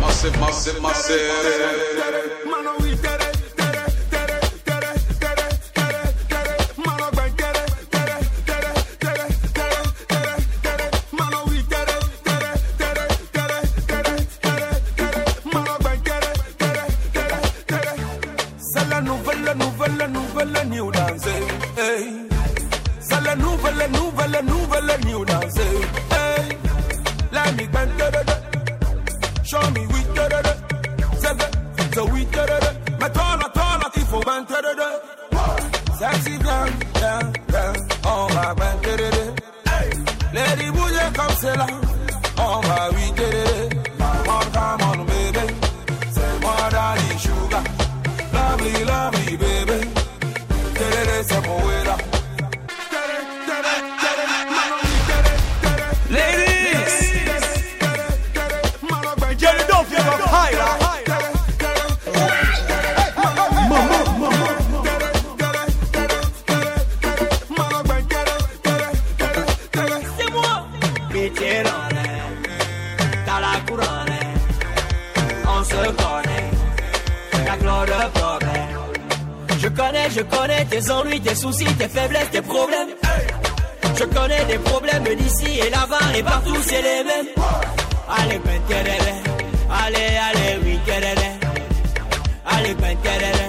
Massive, massive, massive. La nouvelle, nouvelle, nouvelle new dance. Hey. Let me bend da da da. Show me we da da da. That, so we da da da. Là, toi là, il bend da da da. Sexy girl, down, down. On va bend da da da. Lady bouger comme c'est là. On va oui da da da. Come on, come on, baby. C'est moi daddy sugar. Lovely, lovely, baby. La couronne On se connaît La gloire de problème Je connais, je connais tes ennuis, tes soucis, tes faiblesses, tes problèmes Je connais des problèmes d'ici et là-bas et partout c'est les mêmes Allez, tereré. Allez, allez, oui, tereré. Allez, tereré.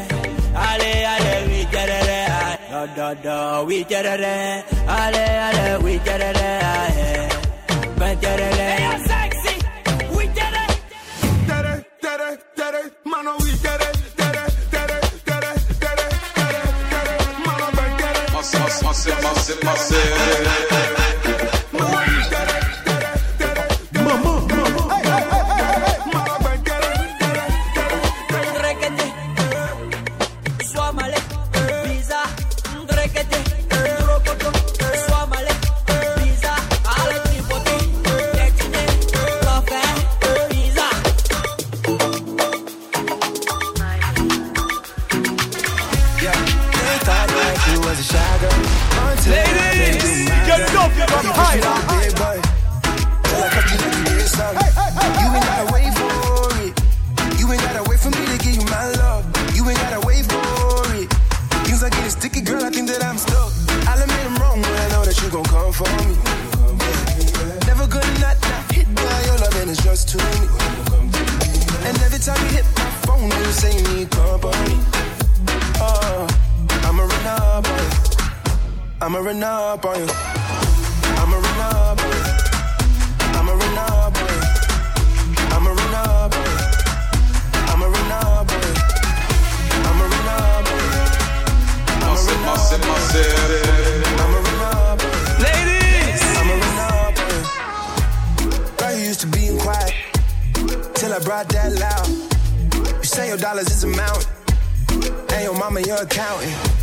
Allez, allez, oui, tereré. Da, da, da, oui, tereré. Allez, allez, oui, tereré. Allez, passe, passe, passe. I'ma run up on you. I'ma run up on you. I'ma run up on you. I'ma run up on you. I'ma run up on you. I'ma run up on you. I'ma run up on you. I'ma run up on you. Ladies. I'ma run up on you. Used to being quiet till I brought that loud. You say your dollars is a mountain, and your mama your accountant.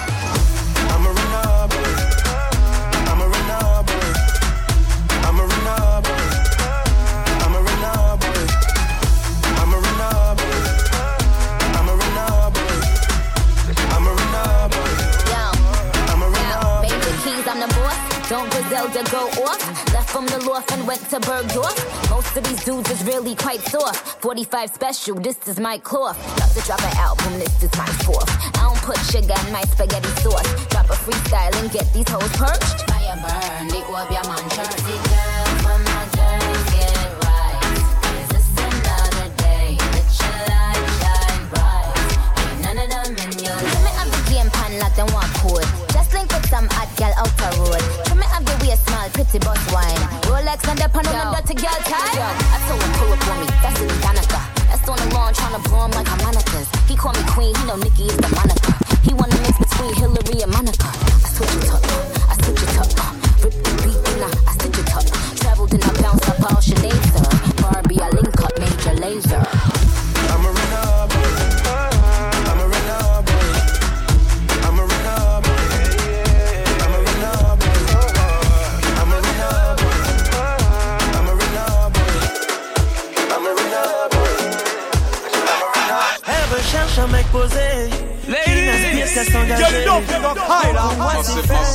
Don't Griselda go off. Left from the loft and went to Bergdorf. Most of these dudes is really quite soft. 45 special, this is my cloth. About to drop an album, this is my fourth. I don't put sugar in my spaghetti sauce. Drop a freestyle and get these hoes perched. Fire burn, they go up your man Jersey girl from my link with some hot girl out the road. Show me have the way small, pretty bus wine. Rolex and the panel and dirty girl tie. I saw him pull up on me, that's in Danica. That's on the lawn trying to blow him like a monikers. He call me queen, he know Nikki is the Monica. He wanna mix between Hillary and Monica. I switch it up, I switch it up.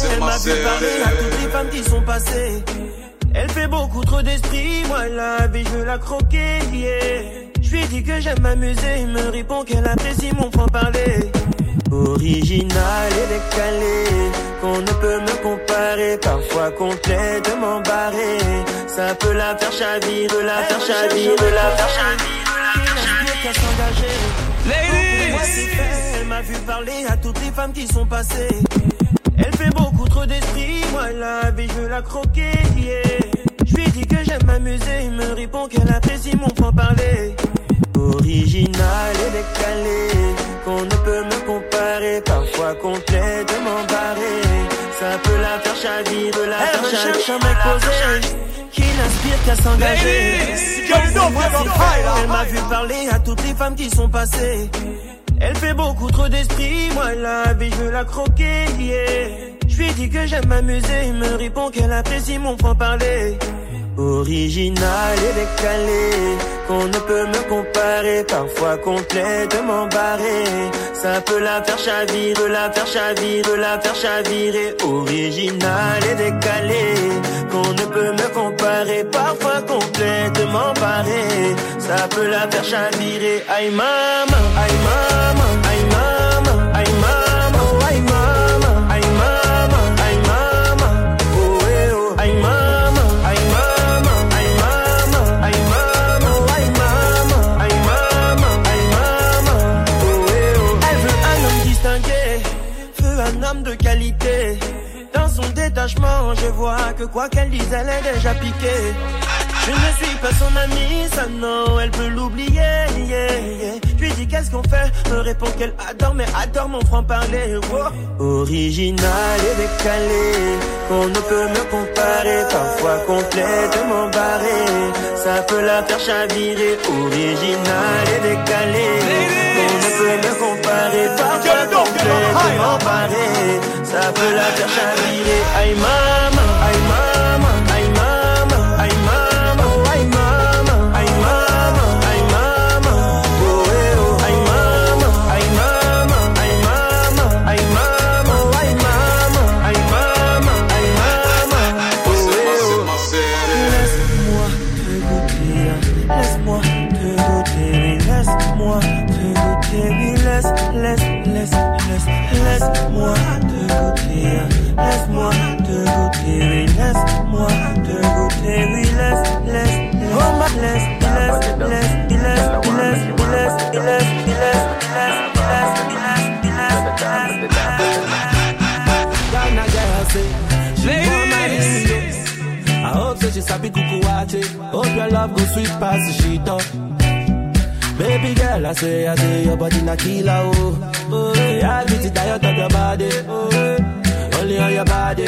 Elle m'a vu parler à toutes les femmes qui sont passées. Elle fait beaucoup trop d'esprit, moi la vie je veux la croquer, yeah. Je lui dis que j'aime m'amuser, il me répond qu'elle apprécie mon franc-parler. Original et décalé, qu'on ne peut me comparer, parfois complètement barré. Ça peut la faire chavirer, la faire chavirer, la faire chavirer, la faire chavirer. Ladies! Elle m'a vu parler à toutes les femmes qui sont passées. Elle fait beaucoup trop d'esprit, moi la vie je veux la croquer, yeah. Je lui dis que j'aime m'amuser, il me répond qu'elle apprécie mon franc-parler. Original et décalé, qu'on ne peut me comparer, parfois complètement barré. Ça peut la faire chavirer, la faire. Elle recherche un mec posé, qui l'inspire qu'à s'engager. Elle m'a vu parler à toutes les femmes qui sont passées. Elle fait beaucoup trop d'esprit, moi la vie je veux la croquer, yeah. Je lui dis que j'aime m'amuser, me répond qu'elle apprécie mon franc-parler. Original et décalé, qu'on ne peut me comparer, parfois complètement barré. Ça peut la faire chavirer, la faire chavirer, la faire chavirer. Original et décalé, qu'on ne peut me comparer, parfois complètement barré. Ça peut la faire chavirer. Aïe maman, aïe maman, je vois que quoi qu'elle dise, elle est déjà piquée. Je ne suis pas son amie, ça non, elle peut l'oublier, yeah, yeah. Je lui dis qu'est-ce qu'on fait, me répond qu'elle adore, mais adore mon franc-parler, wow. Original et décalé, qu'on ne peut me comparer, parfois complètement barré. Ça peut la faire chavirer, original et décalé, qu'on ne peut me comparer, parfois complètement barré. Ça peut la faire chavirer, aïe maman, aïe maman, wache. Hope your love go sweet past the sheet up. Baby girl, I say, I say your body na killer oh. Oh, yeah, I beat the diet of your body. Oh, only on your body.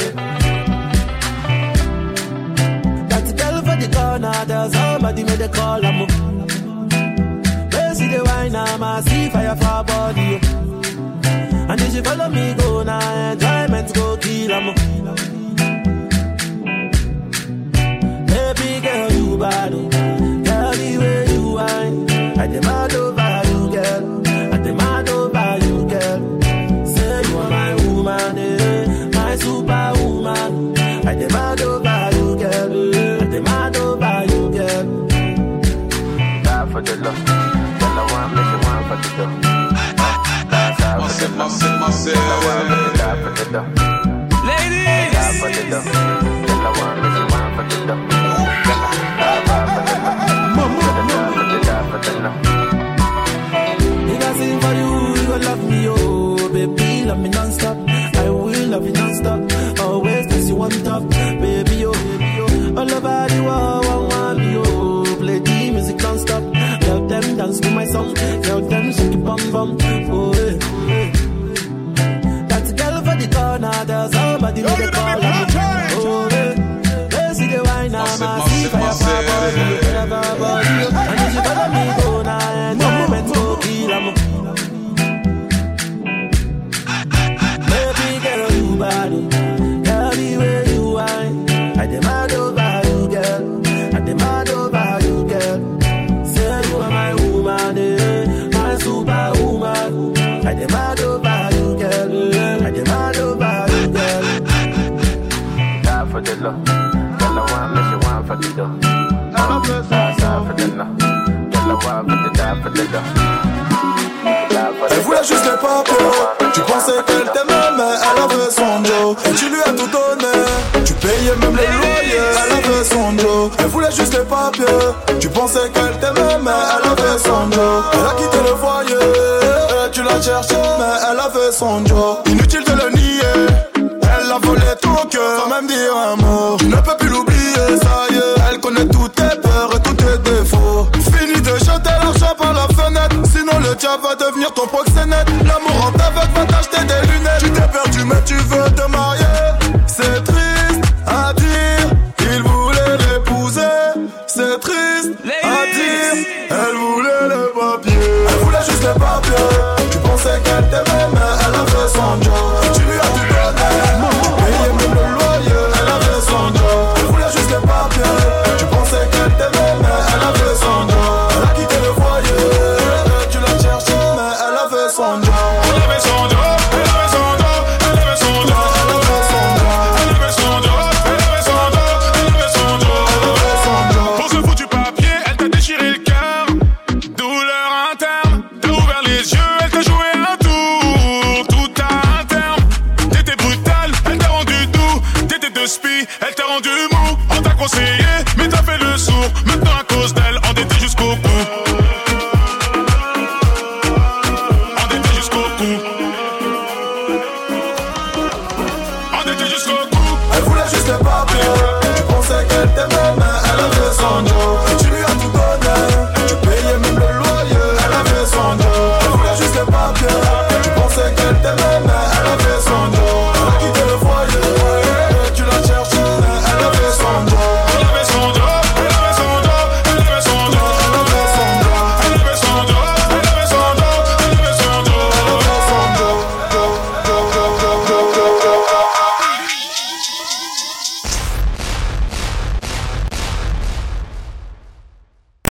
That girl for the corner, there's somebody made a call. I'm Where see the wine, I'm a see fire for body. oh. And if she follow me, the Elle voulait juste les papiers. Tu pensais qu'elle t'aimait, mais elle avait son Joe. Tu lui as tout donné. Tu payais même les loyers. Elle avait son Joe. Elle voulait juste les papiers. Tu pensais qu'elle t'aimait, mais elle avait son Joe. Elle a quitté le foyer. Et tu l'as cherché, mais elle avait son Joe. Inutile de le nier. Elle a volé ton cœur, sans même dire un mot. Tu ne peux plus l'oublier, ça y est. Diable va devenir ton proxénète. L'amour en t'aveugle va t'acheter des lunettes. Tu t'es perdu, mais tu veux mais t'as fait le sourd. Maintenant à cause d'elle, endetté jusqu'au cou. Endetté jusqu'au cou. Endetté jusqu'au cou. Elle voulait juste le papier. Tu pensais qu'elle t'aimait, mais elle avait son dos. Tu lui as tout donné. Tu payais même le loyer. Elle avait son dos. Elle voulait juste le papier. Tu pensais qu'elle t'aimait, mais elle avait